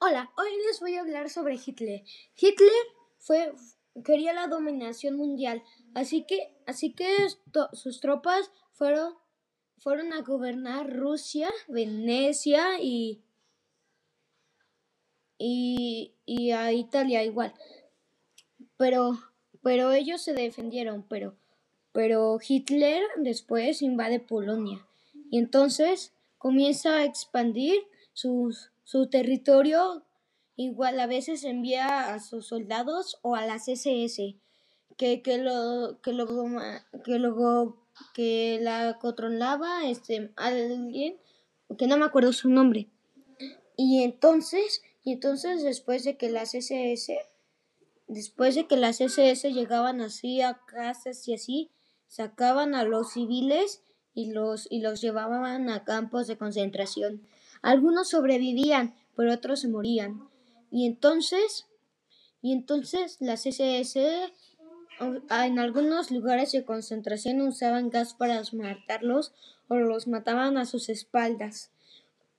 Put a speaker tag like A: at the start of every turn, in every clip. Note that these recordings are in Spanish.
A: Hola, hoy les voy a hablar sobre Hitler. Hitler fue quería la dominación mundial, así que así que sus tropas fueron fueron a gobernar Rusia, Venecia y y, y a Italia igual. Pero pero ellos se defendieron, pero pero Hitler después invade Polonia y entonces comienza a expandir sus su territorio igual a veces envía a sus soldados o a las SS que, que lo que luego que que la controlaba este alguien que no me acuerdo su nombre. Y entonces y entonces después de que las SS después de que las SS llegaban así a casas y así sacaban a los civiles y los y los llevaban a campos de concentración algunos sobrevivían, pero otros se morían. Y entonces, y entonces las SS en algunos lugares de concentración usaban gas para matarlos o los mataban a sus espaldas.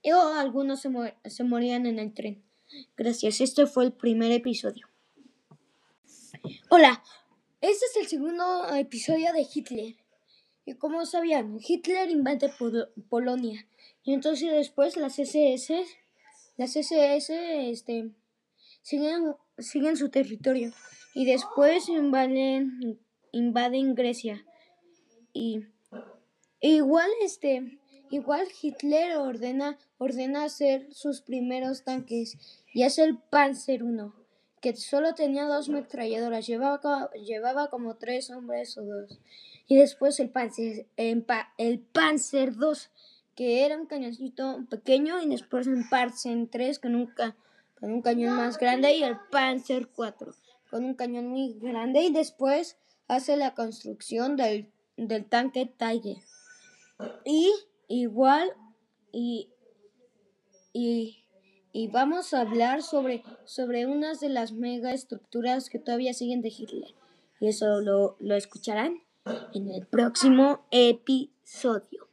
A: O algunos se, se morían en el tren. Gracias, este fue el primer episodio. Hola, este es el segundo episodio de Hitler. Y como sabían, Hitler invade Polonia. Y entonces después las SS, las SS este, siguen, siguen su territorio. Y después invaden, invaden Grecia. Y igual este igual Hitler ordena ordena hacer sus primeros tanques y es el Panzer I que solo tenía dos metralladoras llevaba llevaba como tres hombres o dos y después el Panzer, el Panzer II, que era un cañoncito pequeño, y después el Panzer III con un, con un cañón más grande, y el Panzer IV con un cañón muy grande, y después hace la construcción del, del tanque Tiger. Y igual, y, y, y, vamos a hablar sobre, sobre unas de las mega estructuras que todavía siguen de Hitler. Y eso lo, lo escucharán en el próximo episodio.